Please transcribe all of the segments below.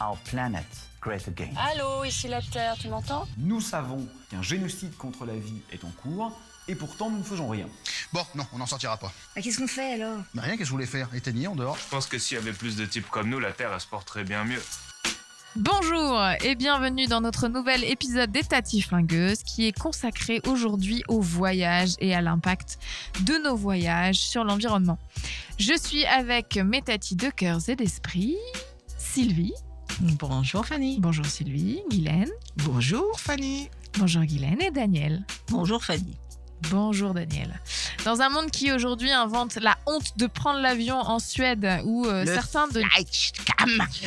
our planet great again. Allô, ici la Terre, tu m'entends? Nous savons qu'un génocide contre la vie est en cours, et pourtant nous ne faisons rien. Bon, non, on n'en sortira pas. Bah, Qu'est-ce qu'on fait alors? Bah rien, qu'est-ce que je voulais faire? Éteigner en dehors Je pense que s'il y avait plus de types comme nous, la Terre, elle se porterait bien mieux. Bonjour et bienvenue dans notre nouvel épisode des Tati Flingueuses qui est consacré aujourd'hui au voyage et à l'impact de nos voyages sur l'environnement. Je suis avec mes tatis de cœurs et d'esprit, Sylvie. Bonjour Fanny. Bonjour Sylvie, Guylaine. Bonjour Fanny. Bonjour Guylaine et Daniel. Bonjour Fanny. Bonjour Daniel. Dans un monde qui aujourd'hui invente la honte de prendre l'avion en Suède où euh, certains de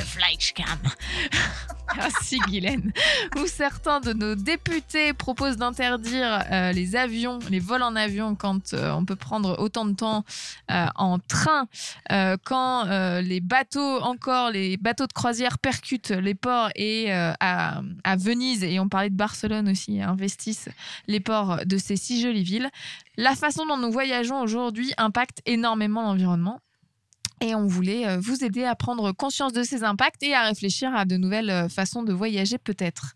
Flightcam. Le. Merci Guylaine. Où certains de nos députés proposent d'interdire euh, les avions, les vols en avion quand euh, on peut prendre autant de temps euh, en train, quand les bateaux, encore les bateaux de croisière percutent les ports et à, à Venise, et on parlait de Barcelone aussi, investissent les ports de ces si jolies villes. La façon dont nous voyageons aujourd'hui impacte énormément l'environnement. Et on voulait euh, vous aider à prendre conscience de ces impacts et à réfléchir à de nouvelles euh, façons de voyager peut-être.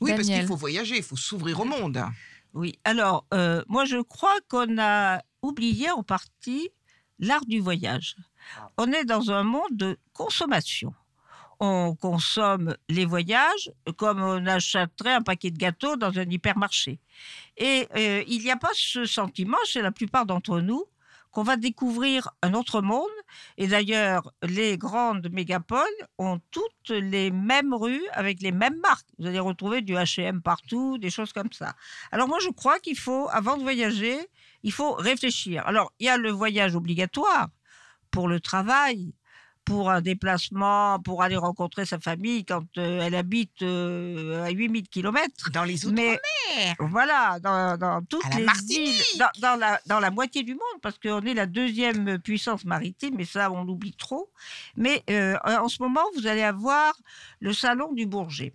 Oui, parce Daniel. qu'il faut voyager, il faut s'ouvrir au monde. Oui, alors euh, moi je crois qu'on a oublié en partie l'art du voyage. On est dans un monde de consommation. On consomme les voyages comme on achèterait un paquet de gâteaux dans un hypermarché. Et euh, il n'y a pas ce sentiment chez la plupart d'entre nous qu'on va découvrir un autre monde. Et d'ailleurs, les grandes mégapoles ont toutes les mêmes rues avec les mêmes marques. Vous allez retrouver du H&M partout, des choses comme ça. Alors moi, je crois qu'il faut, avant de voyager, il faut réfléchir. Alors, il y a le voyage obligatoire pour le travail, pour un déplacement, pour aller rencontrer sa famille quand euh, elle habite euh, à 8000 km. Dans les outre-mer. voilà, dans, dans toutes les îles, dans, dans la, dans la moitié du monde, parce qu'on est la deuxième puissance maritime, mais ça, on l'oublie trop. Mais euh, en ce moment, vous allez avoir le salon du Bourget.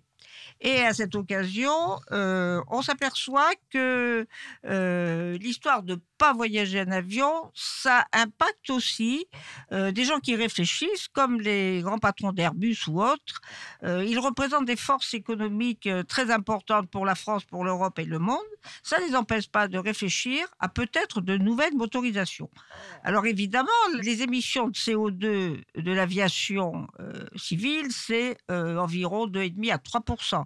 Et à cette occasion, euh, on s'aperçoit que euh, l'histoire de pas voyager en avion, ça impacte aussi euh, des gens qui réfléchissent, comme les grands patrons d'Airbus ou autres. Ils représentent des forces économiques très importantes pour la France, pour l'Europe et le monde. Ça ne les empêche pas de réfléchir à peut-être de nouvelles motorisations. Alors évidemment, les émissions de CO2 de l'aviation civile, c'est environ 2,5 à 3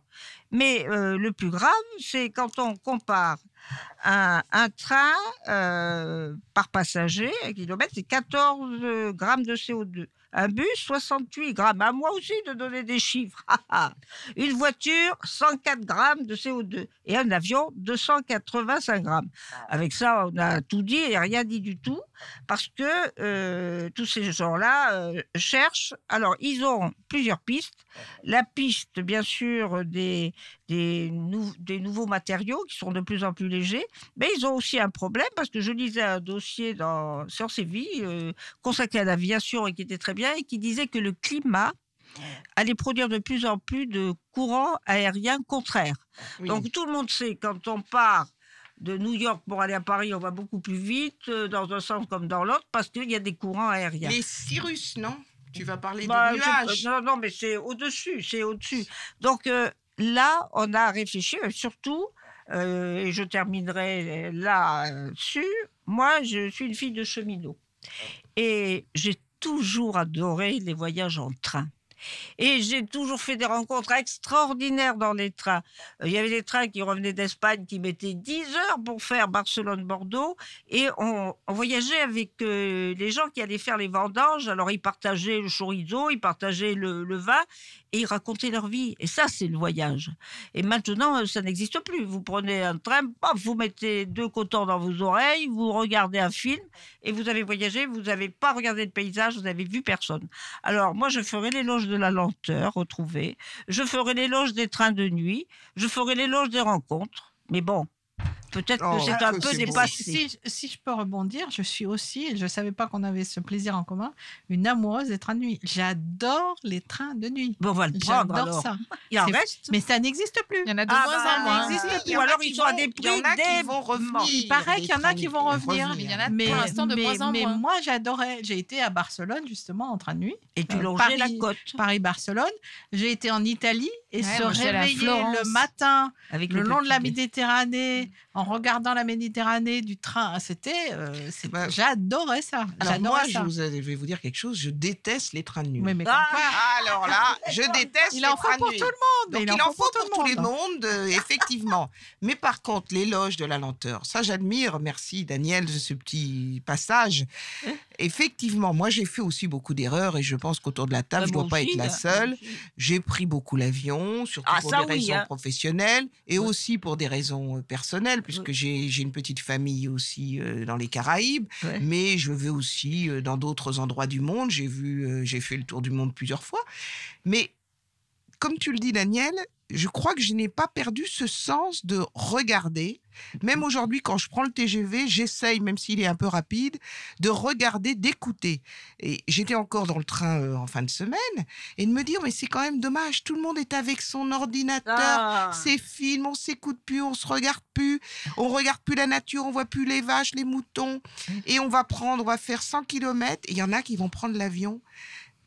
Mais euh, le plus grave, c'est quand on compare un, un train euh, par passager, un kilomètre, c'est 14 grammes de CO2. Un bus, 68 grammes. À moi aussi de donner des chiffres. Une voiture, 104 grammes de CO2. Et un avion, 285 grammes. Avec ça, on a tout dit et rien dit du tout. Parce que euh, tous ces gens-là euh, cherchent. Alors, ils ont plusieurs pistes. La piste, bien sûr, des, des, nou- des nouveaux matériaux qui sont de plus en plus légers. Mais ils ont aussi un problème parce que je lisais un dossier dans Sciences et Vie euh, consacré à l'aviation et qui était très bien et qui disait que le climat allait produire de plus en plus de courants aériens contraires. Oui. Donc tout le monde sait quand on part de New York pour aller à Paris, on va beaucoup plus vite euh, dans un sens comme dans l'autre parce qu'il y a des courants aériens. les Cyrus, non? Tu vas parler Bah, de je- nuages. non, non, mais c'est au-dessus, c'est au-dessus. Donc euh, là, on a réfléchi, et surtout, euh, et je terminerai là-dessus, moi, je suis une fille de cheminot. Et j'ai toujours adoré les voyages en train. Et j'ai toujours fait des rencontres extraordinaires dans les trains. Euh, Il y avait des trains qui revenaient d'Espagne qui mettaient 10 heures pour faire Barcelone-Bordeaux. Et on, voyageait avec euh, les gens qui allaient faire les vendanges. Alors, ils partageaient le chorizo, ils partageaient le, le vin et ils racontaient leur vie. Et ça, c'est le voyage. Et maintenant, euh, ça n'existe plus. Vous prenez un train, vous mettez deux cotons dans vos oreilles, vous regardez un film et vous avez voyagé, vous n'avez pas regardé le paysage, vous n'avez vu personne. Alors, moi, je ferai l'éloge de la lenteur retrouvée. Je ferai l'éloge des trains de nuit. Je ferai l'éloge des rencontres. Mais bon, Peut-être Oh, que c'est un peu dépassé. Si, si je peux rebondir, je suis aussi, et je ne savais pas qu'on avait ce plaisir en commun, une amoureuse des trains de nuit. J'adore les trains de nuit. Bon, on va le prendre J'adore alors. ça. Il en reste Mais ça n'existe plus. Il y en a de Ah, moins bah, en moins. ça n'existe Il y Ou alors qui ils sont à vont- des il y en prix a qui vont revenir. Il paraît qu'il y en a qui vont revenir. Mais il y en a Mais, pour l'instant de moins en mais moins. moi, j'adorais. J'ai été à Barcelone, justement, en train de nuit. Et tu Euh, longeais la côte Paris-Barcelone. J'ai été en Italie et se réveiller le matin le long de la. Méditerranée, en regardant la Méditerranée du train. Ah, C'était, euh, Bah, j'adorais ça. Alors moi, je, vous, je vais vous dire quelque chose, je déteste les trains de nuit. Oui, mais Ah, Alors là, je déteste il les en faut trains de pour nuit. tout le monde. Donc, il en faut tout pour tous le monde. euh, effectivement. Mais par contre, l'éloge de la lenteur, ça j'admire. Merci Daniel de ce petit passage. Hein Effectivement, moi j'ai fait aussi beaucoup d'erreurs et je pense qu'autour de la table, Bah, je ne dois pas être la seule. J'ai pris beaucoup l'avion, surtout Ah, pour des oui, raisons hein. professionnelles et Ouais. aussi pour des raisons euh, personnelles, puisque j'ai une petite famille aussi euh, dans les Caraïbes. Ouais. Mais je vais aussi euh, dans d'autres endroits du monde. J'ai vu, euh, j'ai fait le tour du monde plusieurs fois. Mais comme tu le dis, Daniel, je crois que je n'ai pas perdu ce sens de regarder. Même aujourd'hui, quand je prends le TGV, j'essaye, même s'il est un peu rapide, de regarder, d'écouter. Et j'étais encore dans le train euh, en fin de semaine et de me dire, mais c'est quand même dommage, tout le monde est avec son ordinateur, Ah. ses films, on s'écoute plus, on se regarde plus, on regarde plus la nature, on voit plus les vaches, les moutons, et on va prendre, on va faire 100 km. Il y en a qui vont prendre l'avion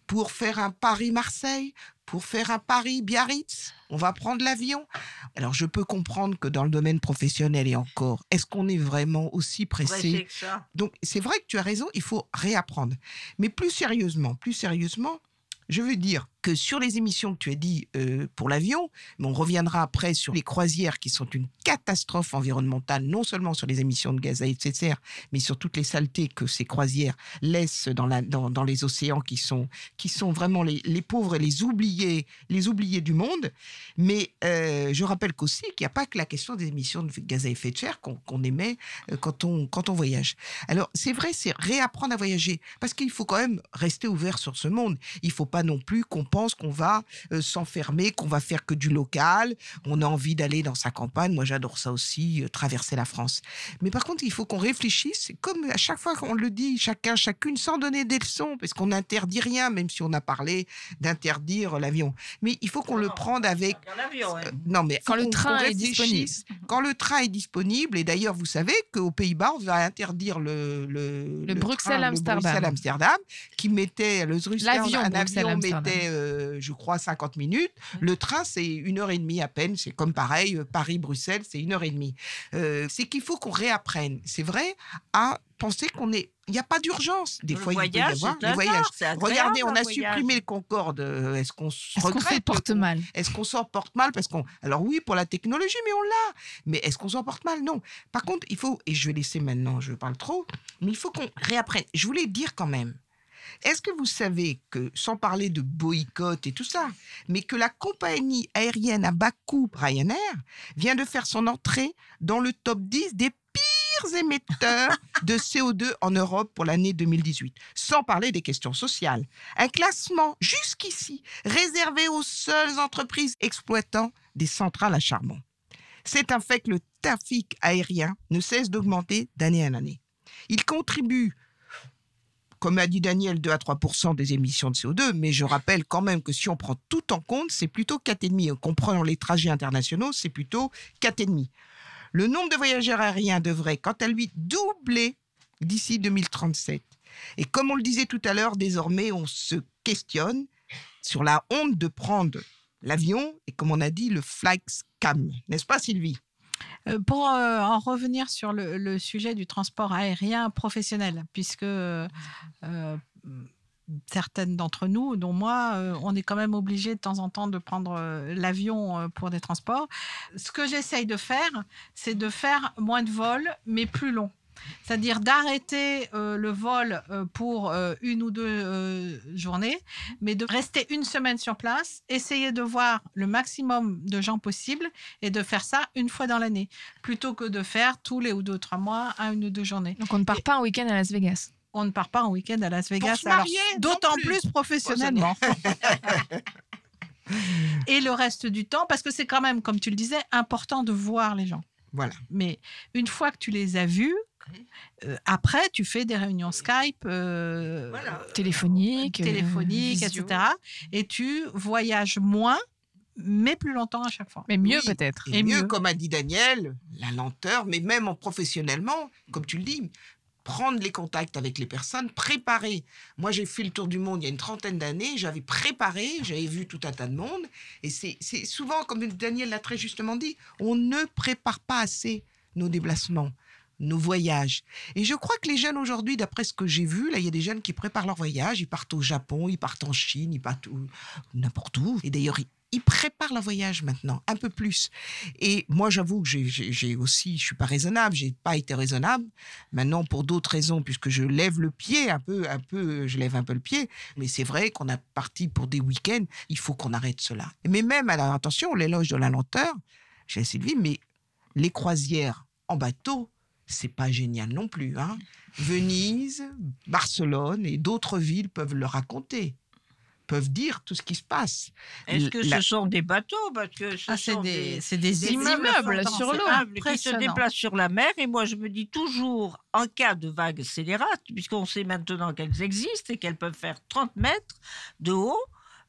pour faire un Paris-Marseille, pour faire un Paris-Biarritz. On va prendre l'avion. Alors, je peux comprendre que dans le domaine professionnel et encore, est-ce qu'on est vraiment aussi pressé donc, c'est vrai que tu as raison, il faut réapprendre. Mais plus sérieusement, plus sérieusement, je veux dire que sur les émissions que tu as dit euh, pour l'avion, mais on reviendra après sur les croisières qui sont une catastrophe environnementale, non seulement sur les émissions de gaz à effet de serre, mais sur toutes les saletés que ces croisières laissent dans, les océans qui sont, vraiment les, pauvres et les oubliés, les oubliés du monde. Mais euh, je rappelle qu'aussi qu'il n'y a pas que la question des émissions de gaz à effet de serre qu'on qu'on émet euh, quand on, quand on voyage. Alors, c'est vrai, c'est réapprendre à voyager, parce qu'il faut quand même rester ouvert sur ce monde. Il ne faut pas non plus qu'on pense qu'on va euh, s'enfermer, qu'on va faire que du local. On a envie d'aller dans sa campagne. Moi, j'adore ça aussi, euh, traverser la France. Mais par contre, il faut qu'on réfléchisse, comme à chaque fois qu'on le dit, chacun, chacune, sans donner des leçons, parce qu'on n'interdit rien, même si on a parlé d'interdire l'avion. Mais il faut qu'on le prenne avec ouais. euh, non, mais Quand le train est disponible. Quand le train est disponible, et d'ailleurs, vous savez qu'aux Pays-Bas, on va interdire le, le, Bruxelles-Amsterdam. Qui mettait le un avion mettait, euh, je crois, 50 minutes. Le train, c'est une heure et demie à peine. C'est comme pareil, euh, Paris-Bruxelles, c'est une heure et demie. Euh, c'est qu'il faut qu'on réapprenne, c'est vrai, à penser qu'on est. Il n'y a pas d'urgence. Des Le fois, il peut y avoir c'est le un voyage. art, c'est agréable, Regardez, on a voyage. supprimé le Concorde. Est-ce qu'on se regrette porte mal? est-ce qu'on s'en porte mal? Parce qu'on alors oui pour la technologie mais on l'a mais est-ce qu'on s'en porte mal? Non par contre il faut et je vais laisser maintenant je parle trop mais il faut qu'on réapprenne je voulais dire quand même est-ce que vous savez que, sans parler de boycott et tout ça, mais que la compagnie aérienne à bas coût, Ryanair, vient de faire son entrée dans le top 10 des pires émetteurs de CO2 en Europe pour l'année 2018, sans parler des questions sociales. Un classement jusqu'ici réservé aux seules entreprises exploitant des centrales à charbon. C'est un fait que le trafic aérien ne cesse d'augmenter d'année en année. Il contribue comme a dit Daniel, 2 à 3% des émissions de CO2, mais je rappelle quand même que si on prend tout en compte, c'est plutôt 4,5. Comprenant les trajets internationaux, c'est plutôt 4,5. Le nombre de voyageurs aériens devrait, quant à lui, doubler d'ici 2037. Et comme on le disait tout à l'heure, désormais, on se questionne sur la honte de prendre l'avion et, comme on a dit, le flight scam. N'est-ce pas, Sylvie? Pour euh, en revenir sur le, sujet du transport aérien professionnel, puisque euh, euh, certaines d'entre nous, dont moi, euh, on est quand même obligé de temps en temps de prendre euh, l'avion euh, pour des transports. Ce que j'essaye de faire, c'est de faire moins de vols, mais plus longs. C'est-à-dire d'arrêter euh, le vol euh, pour euh, une ou deux euh, journées, mais de rester une semaine sur place, essayer de voir le maximum de gens possible et de faire ça une fois dans l'année, plutôt que de faire tous les ou deux, trois mois, un, une ou deux journées. Donc on ne part pas en week-end à Las Vegas. On ne part pas en week-end à Las Vegas, d'autant plus. plus professionnellement. et le reste du temps, parce que c'est quand même, comme tu le disais, important de voir les gens. Voilà. Mais une fois que tu les as vus, euh, après, tu fais des réunions Skype, euh, Téléphonique, euh, téléphoniques, visio. etc. Et tu voyages moins, mais plus longtemps à chaque fois. Mais mieux Oui, peut-être. Et, mieux, comme a dit Daniel, la lenteur, mais même en professionnellement, comme tu le dis, prendre les contacts avec les personnes, préparer. Moi, j'ai fait le tour du monde il y a une trentaine d'années, j'avais préparé, j'avais vu tout un tas de monde, et c'est souvent, comme Daniel l'a très justement dit, on ne prépare pas assez nos déplacements nos voyages. Et je crois que les jeunes aujourd'hui, d'après ce que j'ai vu, là, il y a des jeunes qui préparent leur voyage, ils partent au Japon, ils partent en Chine, ils partent n'importe où. Et d'ailleurs, ils, préparent leur voyage maintenant, un peu plus. Et moi, j'avoue que j'ai aussi, je suis pas raisonnable, j'ai pas été raisonnable. Maintenant, pour d'autres raisons, puisque je lève le pied un peu, un peu, je lève un peu le pied. Mais c'est vrai qu'on a parti pour des week-ends, il faut qu'on arrête cela. Mais même, alors attention, l'éloge de la lenteur, j'ai Sylvie, mais les croisières en bateau, c'est pas génial non plus. Hein. Venise, Barcelone et d'autres villes peuvent le raconter, peuvent dire tout ce qui se passe. Est-ce que La- ce sont des bateaux? Parce que ce Ah, sont des- c'est des immeubles sur l'eau. qui se déplacent sur la mer. Et moi, je me dis toujours, en cas de vagues scélérates, puisqu'on sait maintenant qu'elles existent et qu'elles peuvent faire 30 mètres de haut,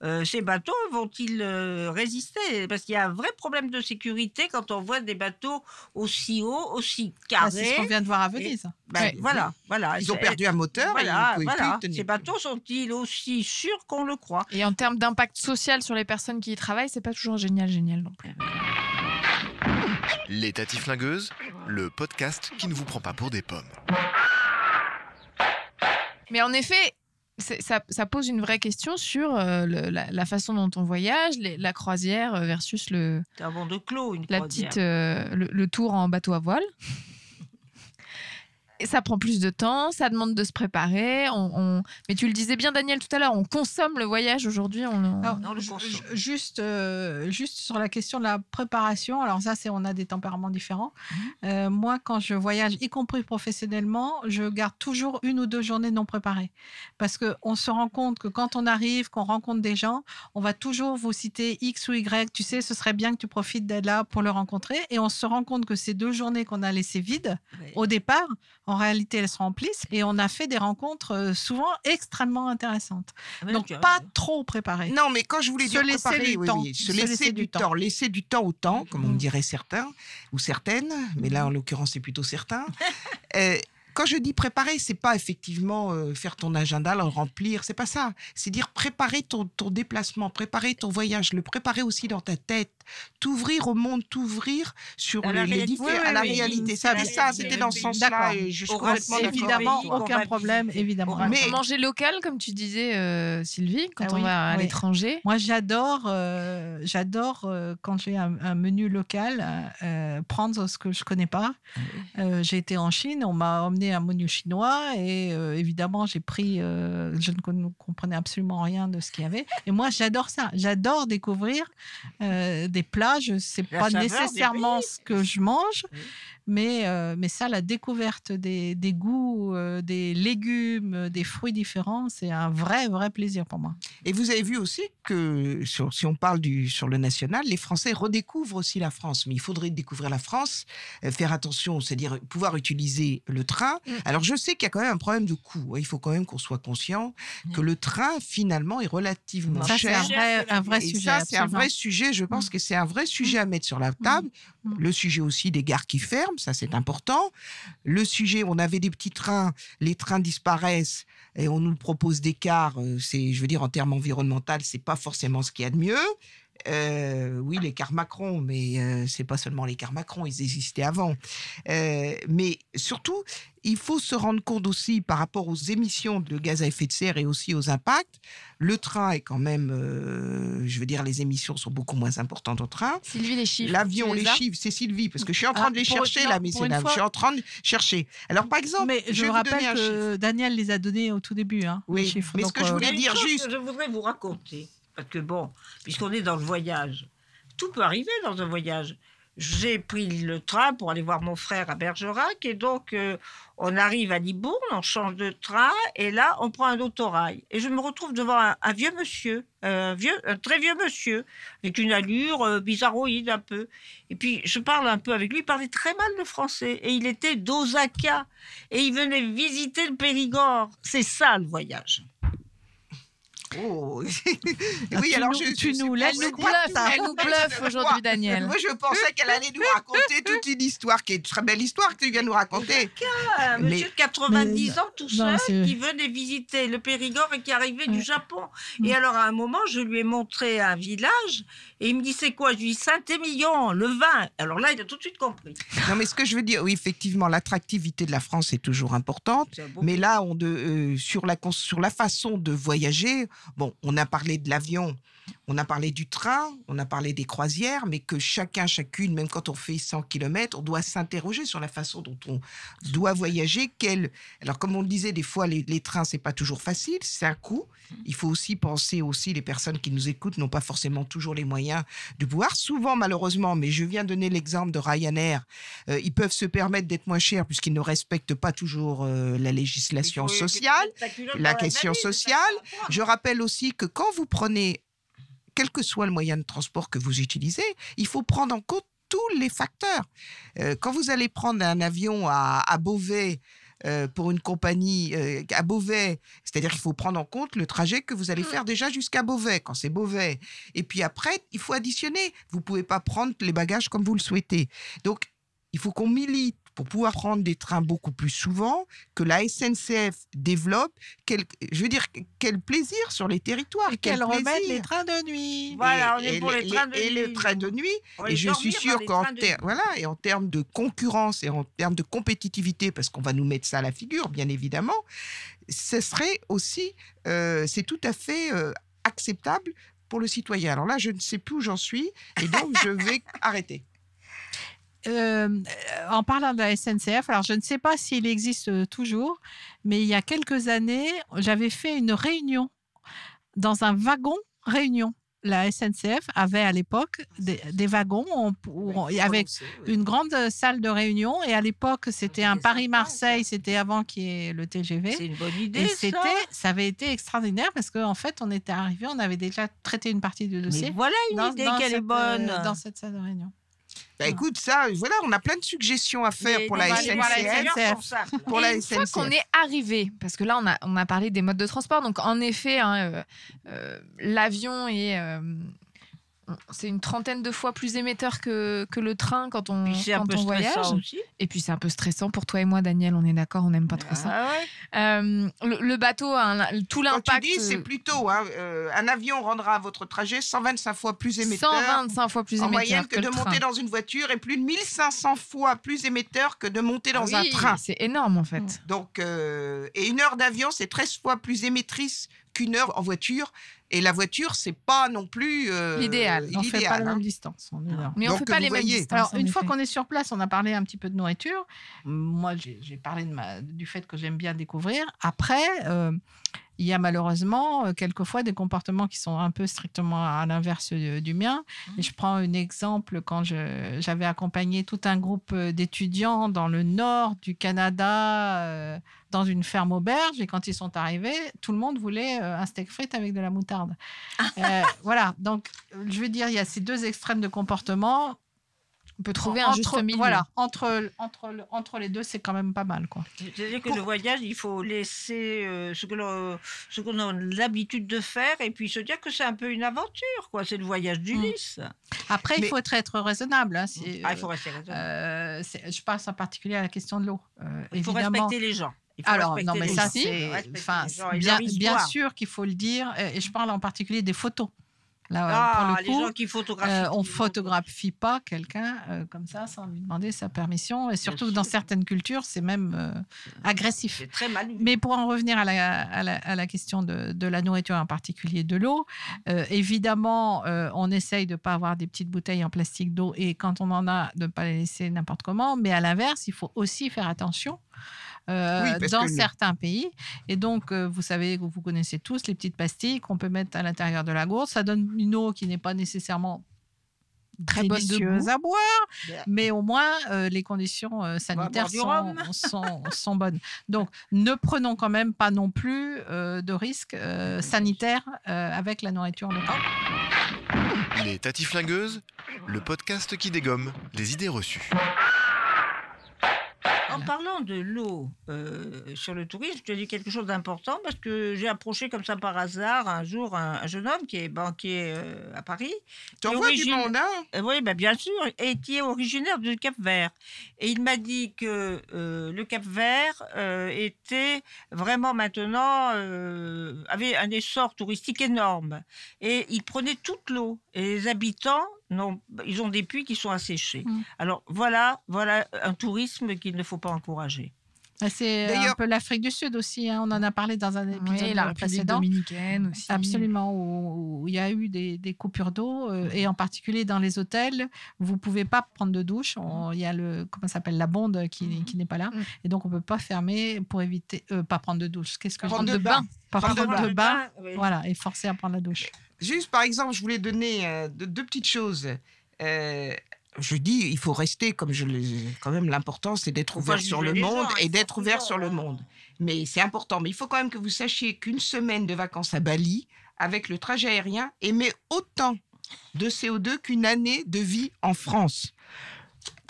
euh, ces bateaux vont-ils euh, résister? Parce qu'il y a un vrai problème de sécurité quand on voit des bateaux aussi hauts, aussi Ah, carrés. c'est ce qu'on vient de voir à Et- Venise. ben, Ouais. voilà, voilà. Ils ont perdu un moteur Voilà, voilà. plus. Ces bateaux sont-ils aussi sûrs qu'on le croit? Et en termes d'impact social sur les personnes qui y travaillent, c'est pas toujours génial, génial non plus. Les Tatis Flingueuses, le podcast qui ne vous prend pas pour des pommes. Mais en effet, ça, ça pose une vraie question sur euh, le- la, la façon dont on voyage, les- la croisière euh, versus le, C'est un vent de clos, une la croisière. petite, euh, le, le tour en bateau à voile. Ça prend plus de temps, ça demande de se préparer. On, on- Mais tu le disais bien, Daniel, tout à l'heure, on consomme le voyage aujourd'hui. On... Alors, Non, le juste, euh, juste sur la question de la préparation, alors ça, c'est on a des tempéraments différents. Euh, moi, quand je voyage, y compris professionnellement, je garde toujours une ou deux journées non préparées. Parce qu'on se rend compte que quand on arrive, qu'on rencontre des gens, on va toujours vous citer X ou Y. Tu sais, ce serait bien que tu profites d'être là pour le rencontrer. Et on se rend compte que ces deux journées qu'on a laissées vides, au départ, en réalité, elles se remplissent. Et on a fait des rencontres euh, souvent extrêmement intéressantes. Ah, mais Donc, pas trop préparées. Non, mais quand je voulais Se dire laisser préparer, du oui, temps. oui, se, Se laisser, laisser du du temps. temps. laisser du temps au temps, comme on Mm. dirait certains ou certaines, mais là en l'occurrence c'est plutôt certains. Euh, quand je dis préparer, c'est pas effectivement euh, faire ton agenda, le remplir, c'est pas ça. C'est dire préparer ton, ton déplacement, préparer ton voyage, le préparer aussi dans ta tête, t'ouvrir au monde, t'ouvrir sur À les, la les réalité. diffé- Oui, à la oui, réalité. ça, C'était ça, dans ce sens-là. Je suis complètement. Évidemment, aucun problème, évidemment. Mais- Manger local, comme tu disais, euh, Sylvie, quand Ah on oui, va à oui. l'étranger. Moi, j'adore, euh, j'adore euh, quand j'ai un, un menu local, euh, prendre ce que je connais pas. Euh, j'ai été en Chine, on m'a emmené un menu chinois et euh, évidemment, j'ai pris, euh, je ne comprenais absolument rien de ce qu'il y avait. Et moi, j'adore ça. J'adore découvrir euh, des plats. Je sais La pas saveur nécessairement ce que je mange. Oui. Mais, euh, mais ça, la découverte des, des goûts, euh, des légumes, euh, des fruits différents, c'est un vrai, vrai plaisir pour moi. Et vous avez vu aussi que sur- si on parle du, sur le national, les Français redécouvrent aussi la France. Mais il faudrait découvrir la France, euh, faire attention, c'est-à-dire pouvoir utiliser le train. Mm. Alors je sais qu'il y a quand même un problème de coût. hein. Il faut quand même qu'on soit conscient que le train finalement est relativement Ça, c'est cher. un vrai, un vrai Et sujet. ça, c'est un vrai sujet. Je pense que c'est un vrai sujet à mettre sur la table. Mm. Le sujet aussi des gares qui ferment, ça c'est important. Le sujet, on avait des petits trains, les trains disparaissent et on nous propose des cars. euh, C'est, je veux dire, en termes environnementaux, c'est pas forcément ce qu'il y a de mieux. Euh, oui, les cars Macron, mais euh, c'est pas seulement les cars Macron, ils existaient avant. Euh, mais surtout, il faut se rendre compte aussi par rapport aux émissions de gaz à effet de serre et aussi aux impacts. Le train est quand même, euh, je veux dire, les émissions sont beaucoup moins importantes au train. Sylvie, les chiffres. L'avion, les chiffres, c'est Sylvie, parce que je suis en train Ah, de les chercher là, fois- Je suis en train de chercher. Alors, par exemple, Mais je, vous donner rappelle que Daniel les a donnés au tout début. Hein, Oui, les chiffres. mais ce Donc, que je euh, voulais dire chose juste- que je voudrais vous raconter. Parce que bon, puisqu'on est dans le voyage, tout peut arriver dans un voyage. j'ai pris le train pour aller voir mon frère à Bergerac. Et donc, euh, on arrive à Libourne, on change de train. Et là, on prend un autorail. Et je me retrouve devant un, vieux monsieur, un, vieux, un très vieux monsieur, avec une allure euh, bizarroïde un peu. Et puis, je parle un peu avec lui. Il parlait très mal le français. Et il était d'Osaka. Et il venait visiter le Périgord. C'est ça, le voyage. Oh. Ah, oui, tu alors nous- je, tu je nous laisses pas Elle nous bluffe, elle nous bluffe aujourd'hui, Daniel. Moi, je pensais qu'elle allait nous raconter toute une histoire, qui est une très belle histoire que tu viens nous raconter. Un Mais- monsieur de 90 mais- ans tout non, seul qui venait visiter le Périgord et qui arrivait du. Japon. Et alors à un moment, je lui ai montré un village et il me dit c'est quoi? Je lui dis Saint-Émilion, le vin. Alors là, il a tout de suite compris. Non, mais ce que je veux dire, oui, effectivement, l'attractivité de la France est toujours importante. Mais là, on de, euh, sur, la, sur la façon de voyager, bon, on a parlé de l'avion, on a parlé du train, on a parlé des croisières, mais que chacun, chacune, même quand on fait 100 km, on doit s'interroger sur la façon dont on doit voyager. Quel... Alors, comme on le disait, des fois, les, les trains, c'est pas toujours facile, c'est un coût. Il faut aussi penser aussi, les personnes qui nous écoutent n'ont pas forcément toujours les moyens de pouvoir. Souvent, malheureusement, mais je viens donner l'exemple de Ryanair, euh, ils peuvent se permettre d'être moins chers puisqu'ils ne respectent pas toujours euh, la législation sociale, la question sociale. Je rappelle aussi que quand vous prenez, quel que soit le moyen de transport que vous utilisez, il faut prendre en compte tous les facteurs. Euh, quand vous allez prendre un avion à, à Beauvais, euh, pour une compagnie euh, à Beauvais, c'est-à-dire qu'il faut prendre en compte le trajet que vous allez faire déjà jusqu'à Beauvais, quand c'est Beauvais. Et puis après, il faut additionner. Vous pouvez pas prendre les bagages comme vous le souhaitez. Donc, il faut qu'on milite pour pouvoir prendre des trains beaucoup plus souvent, que la SNCF développe. Quel, je veux dire, quel plaisir sur les territoires. Et quel qu'elle remette plaisir. les trains de nuit. Voilà, on Et- est et pour les les- trains de et le nuit, train nous. de nuit. On va Et je suis sûr qu'en ter- voilà, et en termes de concurrence et en termes de compétitivité, parce qu'on va nous mettre ça à la figure, bien évidemment, ce serait aussi, euh, c'est tout à fait euh, acceptable pour le citoyen. Alors là, je ne sais plus où j'en suis, et donc je vais arrêter. Euh, en parlant de la SNCF, alors je ne sais pas s'il existe euh, toujours, mais il y a quelques années, j'avais fait une réunion dans un wagon réunion. La SNCF avait à l'époque des, des wagons on- où on- avec une grande salle de réunion et à l'époque c'était un Paris-Marseille, c'était avant qu'il y ait le TGV. C'est une bonne idée. Et ça. c'était, ça avait été extraordinaire parce qu'en fait, on était arrivé, on avait déjà traité une partie du dossier. Mais voilà une idée qu'elle est cette, bonne. euh, dans cette salle de réunion. Bah, écoute, ça, voilà, on a plein de suggestions à faire pour la SNCF. sont simples. Pour la Et une fois SNCF. qu'on est arrivé, parce que là on a, on a parlé des modes de transport, donc en effet, hein, euh, euh, l'avion est. euh, c'est une trentaine de fois plus émetteur que, que le train quand on, Puis c'est un quand peu on voyage. aussi. Et puis c'est un peu stressant pour toi et moi, Daniel, on est d'accord, on n'aime pas trop ça. Ah ouais. Euh, le, le bateau, a un- tout Quand tu l'impact. dis, c'est plutôt, hein, euh, un avion rendra votre trajet 125 fois plus émetteur. 125 fois plus en émetteur moyenne que, que de train. monter dans une voiture et plus de 1500 fois plus émetteur que de monter dans Ah un train. C'est énorme en fait. Donc, euh, et une heure d'avion, c'est 13 fois plus émettrice qu'une heure en voiture. Et la voiture, c'est pas non plus euh, L'idéal. On ne fait pas l'idéal, la hein. même distance. on. Mais on Donc, fait pas les mêmes distances. Alors, une fois qu'on est sur place, on a parlé un petit peu de nourriture. Moi, j'ai j'ai parlé de ma, du fait que j'aime bien découvrir. Après, euh, il y a malheureusement euh, quelquefois des comportements qui sont un peu strictement à l'inverse euh, du mien. Et je prends un exemple quand j'avais accompagné tout un groupe euh, d'étudiants dans le nord du Canada, euh, dans une ferme auberge. Et quand ils sont arrivés, tout le monde voulait un steak frites avec de la moutarde. Euh, voilà. Donc, je veux dire, il y a ces deux extrêmes de comportement. On peut trouver un juste milieu. Voilà, entre, entre, le- entre les deux, c'est quand même pas mal. Quoi. C'est-à-dire que le voyage, il faut laisser euh, ce que l'on a l'habitude de faire et puis se dire que c'est un peu une aventure, quoi. C'est le voyage d'Ulysse. Après, il faut être, être raisonnable. hein, si, Ah, il faut rester raisonnable. euh, c'est- je pense en particulier à la question de l'eau. Euh, il faut évidemment. respecter les gens. Alors, non, mais ça, c'est. Enfin, bien, bien sûr qu'il faut le dire. euh, Et je parle en particulier des photos. Là, euh, Ah, pour le les coup, gens qui photographient. euh, on photographie pas quelqu'un euh, comme ça sans lui demander sa permission. Et surtout que dans certaines cultures, c'est même euh, agressif. C'est très mal. Mais pour en revenir à la, à la, à la question de, de la nourriture, en particulier de l'eau, évidemment, on essaye de ne pas avoir des petites bouteilles en plastique d'eau et quand on en a, de ne pas les laisser n'importe comment. Mais à l'inverse, il faut aussi faire attention. Euh, Oui, dans que certains pays. Et donc, euh, vous savez, vous connaissez tous les petites pastilles qu'on peut mettre à l'intérieur de la gourde. Ça donne une eau qui n'est pas nécessairement Très bonne à boire, mais au moins euh, les conditions euh, sanitaires sont, rhum. sont, sont bonnes. Donc ne prenons quand même pas non plus euh, de risques euh, sanitaires euh, avec la nourriture locale. Les Tatiflingueuses, le podcast qui dégomme les idées reçues. En parlant de l'eau euh, sur le tourisme, je te dis quelque chose d'important parce que j'ai approché comme ça par hasard un jour un, un jeune homme qui est banquier euh, à Paris. Tu envoies du monde, hein? Euh, Oui, bah, bien sûr, et qui est originaire du Cap Vert. Et il m'a dit que le Cap Vert était vraiment maintenant avait un essor touristique énorme. Et il prenait toute l'eau. Et les habitants, non, ils ont des puits qui sont asséchés. Mm. Alors voilà, voilà un tourisme qu'il ne faut pas encourager. Ah, C'est un D'ailleurs- peu l'Afrique du Sud aussi. hein, On en a parlé dans un épisode Oui, la République précédent. dominicaine aussi. Absolument, où, où il y a eu des, des coupures d'eau, euh, et en particulier dans les hôtels, vous pouvez pas prendre de douche. On- Il y a le, comment s'appelle, la bonde qui, qui n'est pas là, Mm. et donc on peut pas fermer pour éviter, euh, pas prendre de douche. Qu'est-ce que je Prendre de bain. Pas Prendre prendre, de de bain. bain, Oui. voilà, et forcer à prendre la douche. Juste par exemple, je voulais donner euh, deux, deux petites choses. Euh, je dis, il faut rester, comme je quand même, l'important, c'est d'être Faut pas ouvert sur le monde gens, et d'être ouvert sur le monde. Mais c'est important. Mais il faut quand même que vous sachiez qu'une semaine de vacances à Bali, avec le trajet aérien, émet autant de CO2 qu'une année de vie en France.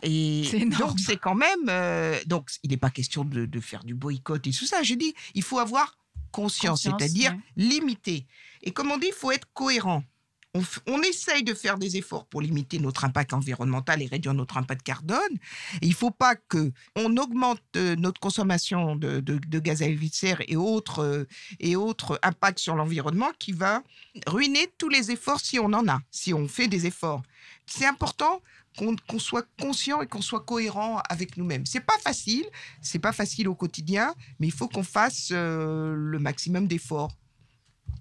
Et donc, c'est quand même. euh, donc, il n'est pas question de, de faire du boycott et tout ça. Je dis, il faut avoir conscience, Conscience, c'est-à-dire ouais. limiter. Et comme on dit, il faut être cohérent. On, essaye de faire des efforts pour limiter notre impact environnemental et réduire notre impact carbone. Il ne faut pas que on augmente euh, notre consommation de, gaz à effet de serre et autres, euh, et autres impacts sur l'environnement qui va ruiner tous les efforts si on en a, si on fait des efforts. C'est important qu'on qu'on soit conscient et qu'on soit cohérent avec nous-mêmes. C'est pas facile, c'est pas facile au quotidien, mais il faut qu'on fasse euh, le maximum d'efforts.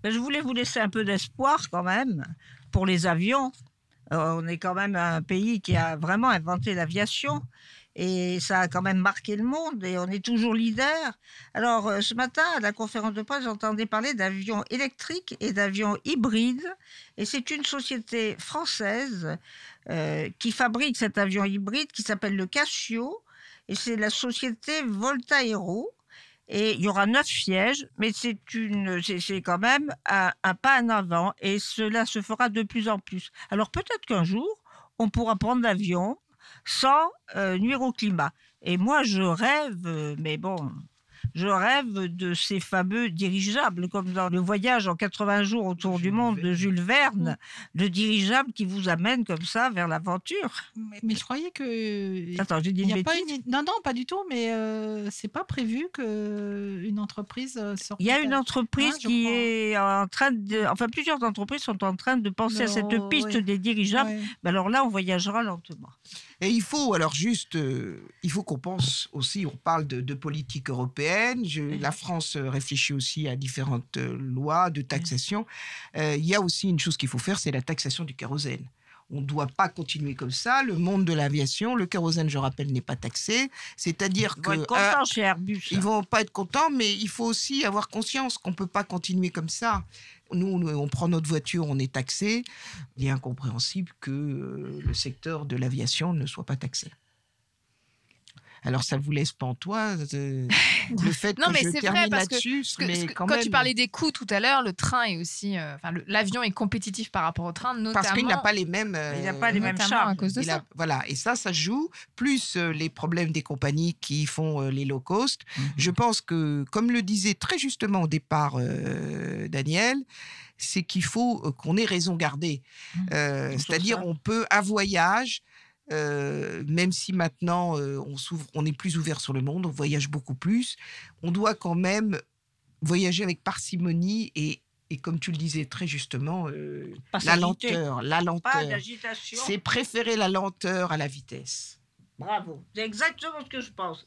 Je voulais vous laisser un peu d'espoir quand même pour les avions. Euh, on est quand même un pays qui a vraiment inventé l'aviation et ça a quand même marqué le monde et on est toujours leader. Alors euh, ce matin à la conférence de presse, j'entendais parler d'avions électriques et d'avions hybrides et c'est une société française euh, qui fabrique cet avion hybride qui s'appelle le Casio et c'est la société Volta Aero. Et il y aura neuf sièges, mais c'est une, quand même un, un pas en avant, et cela se fera de plus en plus. Alors peut-être qu'un jour, on pourra prendre l'avion sans euh, nuire au climat. Et moi, je rêve, mais bon, je rêve de ces fameux dirigeables, comme dans le voyage en 80 jours autour du monde de Jules Verne, le dirigeable qui vous amène comme ça vers l'aventure. Mais, mais je croyais que. Attends, j'ai dit une pas une- Non, non, pas du tout, mais euh, c'est pas prévu qu'une entreprise euh, sorte. Il y a une entreprise je qui est en train de. Enfin, plusieurs entreprises sont en train de penser à cette Non, piste ouais. des dirigeables. Ouais. Mais alors là, on voyagera lentement. Et il faut, alors juste, euh, il faut qu'on pense aussi, on parle de, de politique européenne. Je- la France euh, réfléchit aussi à différentes euh, lois de taxation. Euh, il y a aussi une chose qu'il faut faire, c'est la taxation du kérosène. On ne doit pas continuer comme ça. Le monde de l'aviation, le kérosène, je rappelle, n'est pas taxé. C'est-à-dire Ils que. vont être euh, contents chez Airbus. ils vont pas être contents, mais il faut aussi avoir conscience qu'on peut pas continuer comme ça. Nous, on prend notre voiture, on est taxé. Il est incompréhensible que euh, le secteur de l'aviation ne soit pas taxé. Alors, ça vous laisse pantois euh, le fait Non, que mais je c'est vrai termine là-dessus, parce que- mais parce que quand, quand même, tu parlais des coûts tout à l'heure, le train est aussi, euh, enfin l'avion est compétitif par rapport au train, notamment. parce qu'il n'a pas les mêmes. Il n'a euh, pas les mêmes notamment à charges. cause de il a- ça. voilà, et ça, ça joue, plus euh, les problèmes des compagnies qui font euh, les low cost. Je pense que, comme le disait très justement au départ euh, Daniel, c'est qu'il faut euh, qu'on ait raison gardée. Euh, Sur C'est-à-dire, on peut, un voyage, euh, même si maintenant euh, on, s'ouvre, on est plus ouvert sur le monde, on voyage beaucoup plus, on doit quand même voyager avec parcimonie et, et comme tu le disais très justement, euh, la lenteur, la Pas lenteur. d'agitation. C'est préférer la lenteur à la vitesse. Bravo. C'est exactement ce que je pense.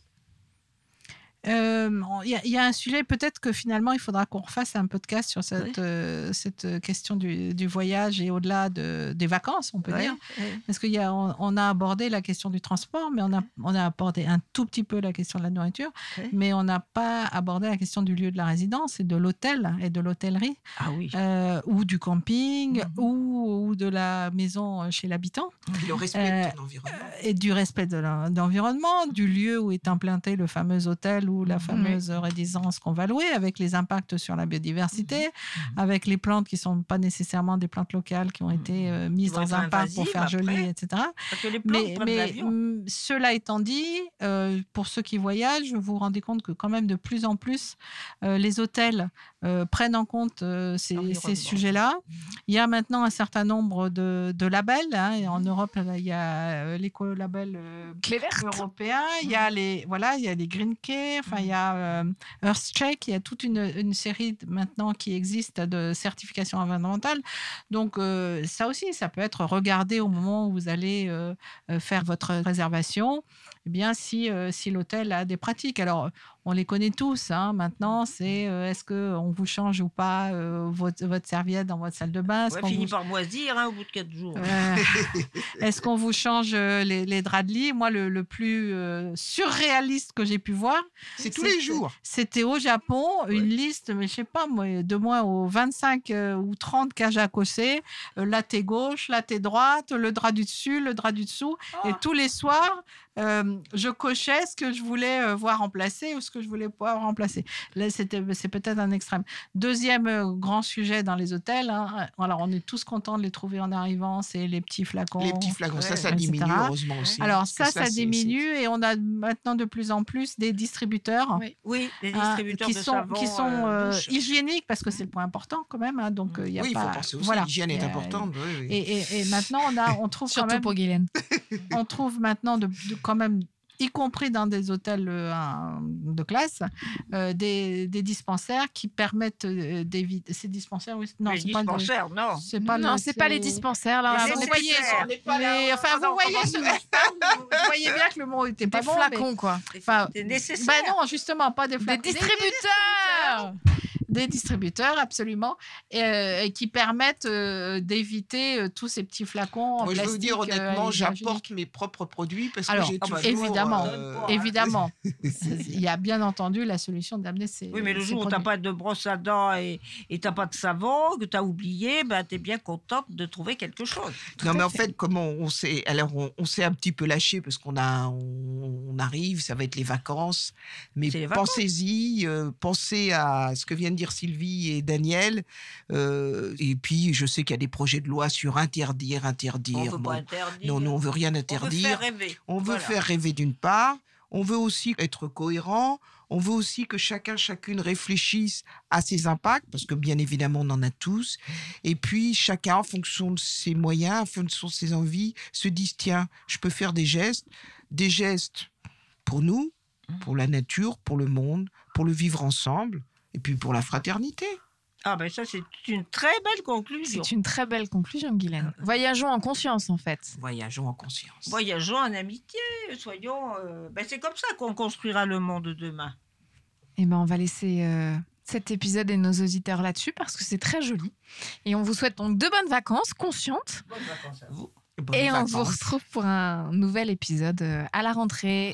Euh, Il y, a- y a un sujet, peut-être que finalement, il faudra qu'on refasse un podcast sur cette, euh, cette question du, du voyage et au-delà de, des vacances, on peut dire. ouais. Parce qu'on on, on a abordé la question du transport, mais on a, on a abordé un tout petit peu la question de la nourriture, mais on n'a pas abordé la question du lieu de la résidence et de l'hôtel et de l'hôtellerie. Ah oui. euh, ou du camping, Mhm. ou, ou de la maison euh, chez l'habitant. Puis le respect Euh, de ton environnement. et du respect de l'environnement, du lieu où est implanté le fameux hôtel ou la fameuse résidence qu'on va louer, avec les impacts sur la biodiversité, avec les plantes qui sont pas nécessairement des plantes locales qui ont été euh, mises dans un parc pour faire joli, après. etc. Parce que les plantes Mais, mais mm, cela étant dit, euh, pour ceux qui voyagent, vous vous rendez compte que quand même de plus en plus, euh, les hôtels prennent en compte ces, ces sujets-là. Il y a maintenant un certain nombre de, de labels. hein, et en Europe, il y a l'écolabel européen. Il y a les voilà, il y a les Green Care. Enfin, il y a euh, EarthCheck. Il y a toute une, série maintenant qui existe de certification environnementale. Donc euh, ça aussi, ça peut être regardé au moment où vous allez euh, euh, faire votre réservation. Eh bien, si, euh, si l'hôtel a des pratiques. Alors, on les connaît tous. hein. Maintenant, c'est euh, est-ce qu'on vous change ou pas euh, votre, votre serviette dans votre salle de bain? Est-ce Ouais, qu'on finit vous- par moisir hein, au bout de 4 jours. euh, Est-ce qu'on vous change les, les draps de lit? Moi, le, le plus euh, surréaliste que j'ai pu voir, C'est tous les jours. C'était au Japon, une liste, mais je sais pas, moi, de moins aux 25 euh, ou 30 cages à cosser, euh, la thé gauche, la thé droite, le drap du dessus, le drap du dessous. Et tous les soirs, euh, je cochais ce que je voulais euh, voir remplacer ou ce que je voulais pouvoir remplacer. Là, c'était, c'est peut-être un extrême. Deuxième euh, grand sujet dans les hôtels, hein, alors on est tous contents de les trouver en arrivant, c'est les petits flacons. Les petits flacons, ça, ça etc. diminue, heureusement aussi. Alors ça, ça, diminue et on a maintenant de plus en plus des distributeurs. Oui, les hein, distributeurs qui de sont, savon, qui sont euh, hygiéniques parce que c'est le point important quand même. hein, donc il y a Oui, il faut pas, penser aussi, voilà, l'hygiène est importante, oui, oui. Et, et- et maintenant on a, on trouve quand Surtout même, pour Guylaine. on trouve maintenant de, de- quand même y compris dans des hôtels euh, de classe, euh, des, des dispensaires qui permettent euh, d'éviter. Ces dispensaires, oui. Non, Les c'est pas le- dispensaires, non. C'est pas non, le- pas les dispensaires là. C'est vous les voyez, mais, enfin, vous voyez, ce- vous voyez bien que le mot était pas Des bon. flacons, mais- quoi. Enfin, nécessaire. bah non, justement, pas des Des flacons. distributeurs Des distributeurs, absolument, et, euh, et qui permettent euh, d'éviter euh, tous ces petits flacons en Moi, je veux vous dire euh, honnêtement, j'apporte mes propres produits parce Alors, que j'ai toujours... évidemment, euh, évidemment. Il y a bien entendu la solution d'amener ces. Oui, mais le jour où tu n'as pas de brosse à dents et tu n'as pas de savon, que tu as oublié, ben, tu es bien contente de trouver quelque chose. Non, mais en fait, comment on s'est, alors on, on s'est un petit peu lâché parce qu'on a, on, on arrive, ça va être les vacances. Mais pensez-y, euh, pensez à ce que viennent de dire Sylvie et Daniel. euh, et puis, je sais qu'il y a des projets de loi sur interdire, interdire. On veut Bon, pas interdire. Non, nous, on veut rien On veut interdire. faire rêver. On veut Voilà. faire rêver d'une part. On veut aussi être cohérent. On veut aussi que chacun, chacune réfléchisse à ses impacts, parce que bien évidemment, on en a tous. Et puis, chacun, en fonction de ses moyens, en fonction de ses envies, se dise, tiens, je peux faire des gestes, des gestes pour nous, Mmh. pour la nature, pour le monde, pour le vivre ensemble, et puis pour la fraternité. Ah ben ça, c'est une très belle conclusion. C'est une très belle conclusion, Guylaine. Voyageons en conscience, en fait. Voyageons en conscience. Voyageons en amitié, soyons... euh, ben, c'est comme ça qu'on construira le monde de demain. Eh ben, on va laisser euh, cet épisode et nos auditeurs là-dessus parce que c'est très joli. Et on vous souhaite donc de bonnes vacances conscientes. Bonnes vacances à vous. Bonnes et on vous retrouve pour un nouvel épisode euh, à la rentrée.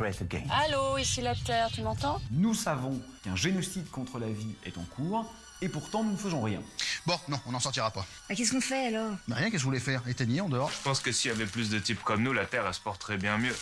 great again. Allô, ici la Terre, tu m'entends? Nous savons qu'un génocide contre la vie est en cours, et pourtant nous ne faisons rien. Bon, non, on n'en sortira pas. Bah, Qu'est-ce qu'on fait alors? Mais rien, qu'est-ce que je voulais faire? Éteigner en dehors? Je pense que s'il y avait plus de types comme nous, la Terre, elle se porterait bien mieux.